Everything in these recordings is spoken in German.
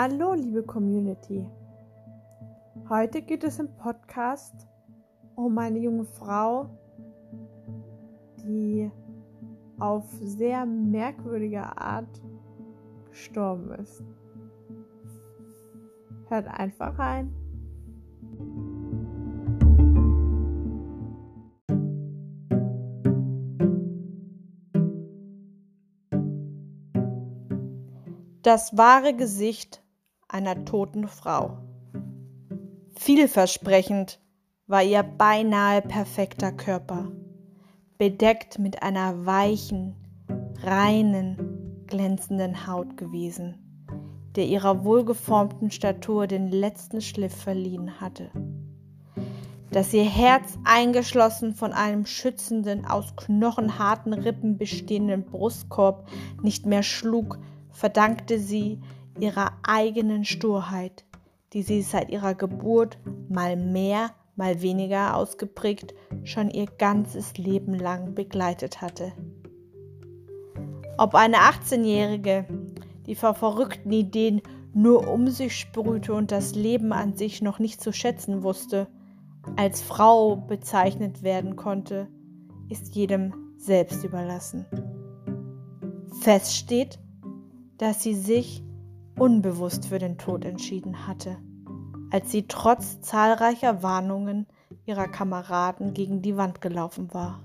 Hallo, liebe Community. Heute geht es im Podcast um eine junge Frau, die auf sehr merkwürdige Art gestorben ist. Hört einfach rein. Das wahre Gesicht einer toten Frau. Vielversprechend war ihr beinahe perfekter Körper, bedeckt mit einer weichen, reinen, glänzenden Haut gewesen, der ihrer wohlgeformten Statur den letzten Schliff verliehen hatte. Dass ihr Herz eingeschlossen von einem schützenden, aus knochenharten Rippen bestehenden Brustkorb nicht mehr schlug, verdankte sie ihrer eigenen Sturheit, die sie seit ihrer Geburt mal mehr, mal weniger ausgeprägt schon ihr ganzes Leben lang begleitet hatte. Ob eine 18-Jährige, die vor verrückten Ideen nur um sich sprühte und das Leben an sich noch nicht zu schätzen wusste, als Frau bezeichnet werden konnte, ist jedem selbst überlassen. Fest steht, dass sie sich unbewusst für den Tod entschieden hatte, als sie trotz zahlreicher Warnungen ihrer Kameraden gegen die Wand gelaufen war.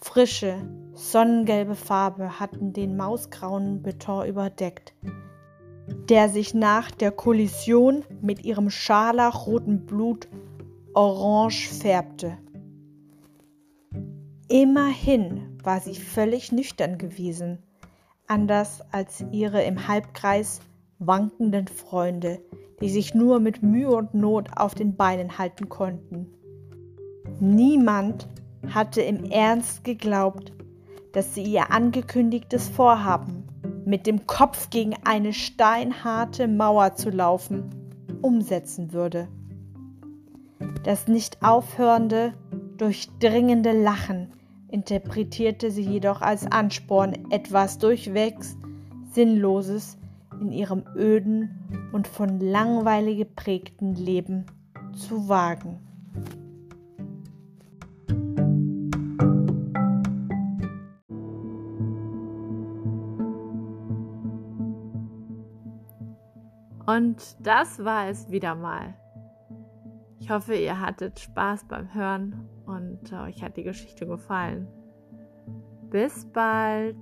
Frische, sonnengelbe Farbe hatten den mausgrauen Beton überdeckt, der sich nach der Kollision mit ihrem scharlachroten Blut orange färbte. Immerhin war sie völlig nüchtern gewesen anders als ihre im Halbkreis wankenden Freunde, die sich nur mit Mühe und Not auf den Beinen halten konnten. Niemand hatte im Ernst geglaubt, dass sie ihr angekündigtes Vorhaben, mit dem Kopf gegen eine steinharte Mauer zu laufen, umsetzen würde. Das nicht aufhörende, durchdringende Lachen interpretierte sie jedoch als Ansporn, etwas durchwegs Sinnloses in ihrem öden und von Langweile geprägten Leben zu wagen. Und das war es wieder mal. Ich hoffe, ihr hattet Spaß beim Hören und äh, euch hat die Geschichte gefallen. Bis bald!